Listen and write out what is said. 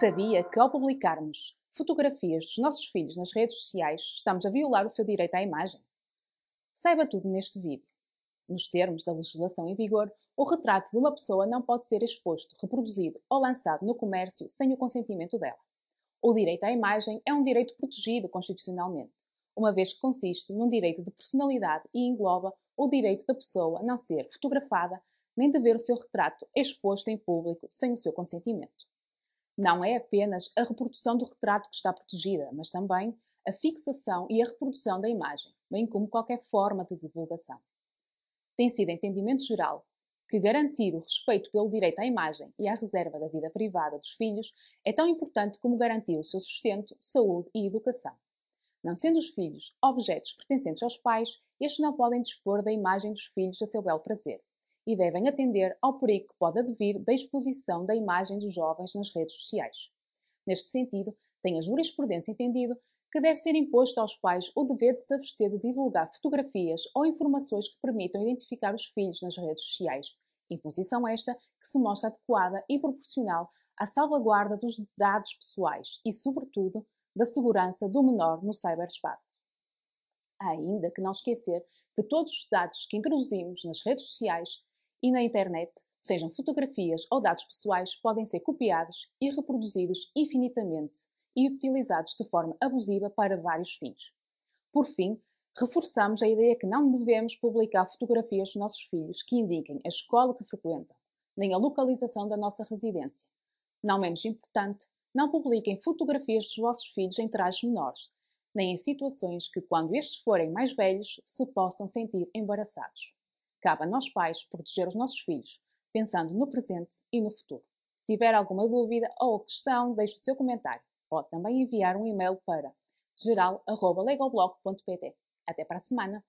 Sabia que ao publicarmos fotografias dos nossos filhos nas redes sociais, estamos a violar o seu direito à imagem? Saiba tudo neste vídeo. Nos termos da legislação em vigor, o retrato de uma pessoa não pode ser exposto, reproduzido ou lançado no comércio sem o consentimento dela. O direito à imagem é um direito protegido constitucionalmente, uma vez que consiste num direito de personalidade e engloba o direito da pessoa não ser fotografada nem de ver o seu retrato exposto em público sem o seu consentimento. Não é apenas a reprodução do retrato que está protegida, mas também a fixação e a reprodução da imagem, bem como qualquer forma de divulgação. Tem sido entendimento geral que garantir o respeito pelo direito à imagem e à reserva da vida privada dos filhos é tão importante como garantir o seu sustento, saúde e educação. Não sendo os filhos objetos pertencentes aos pais, estes não podem dispor da imagem dos filhos a seu belo prazer e devem atender ao perigo que pode advir da exposição da imagem dos jovens nas redes sociais. Neste sentido, tem a jurisprudência entendido que deve ser imposto aos pais o dever de se abster de divulgar fotografias ou informações que permitam identificar os filhos nas redes sociais, imposição esta que se mostra adequada e proporcional à salvaguarda dos dados pessoais e, sobretudo, da segurança do menor no cyberespaço. Há ainda que não esquecer que todos os dados que introduzimos nas redes sociais e na internet, sejam fotografias ou dados pessoais, podem ser copiados e reproduzidos infinitamente e utilizados de forma abusiva para vários fins. Por fim, reforçamos a ideia que não devemos publicar fotografias dos nossos filhos que indiquem a escola que frequentam, nem a localização da nossa residência. Não menos importante, não publiquem fotografias dos vossos filhos em trajes menores, nem em situações que, quando estes forem mais velhos, se possam sentir embaraçados. Cabe a nós pais proteger os nossos filhos, pensando no presente e no futuro. Se tiver alguma dúvida ou questão, deixe o seu comentário. Pode também enviar um e-mail para geral.legalblog.pt. Até para a semana!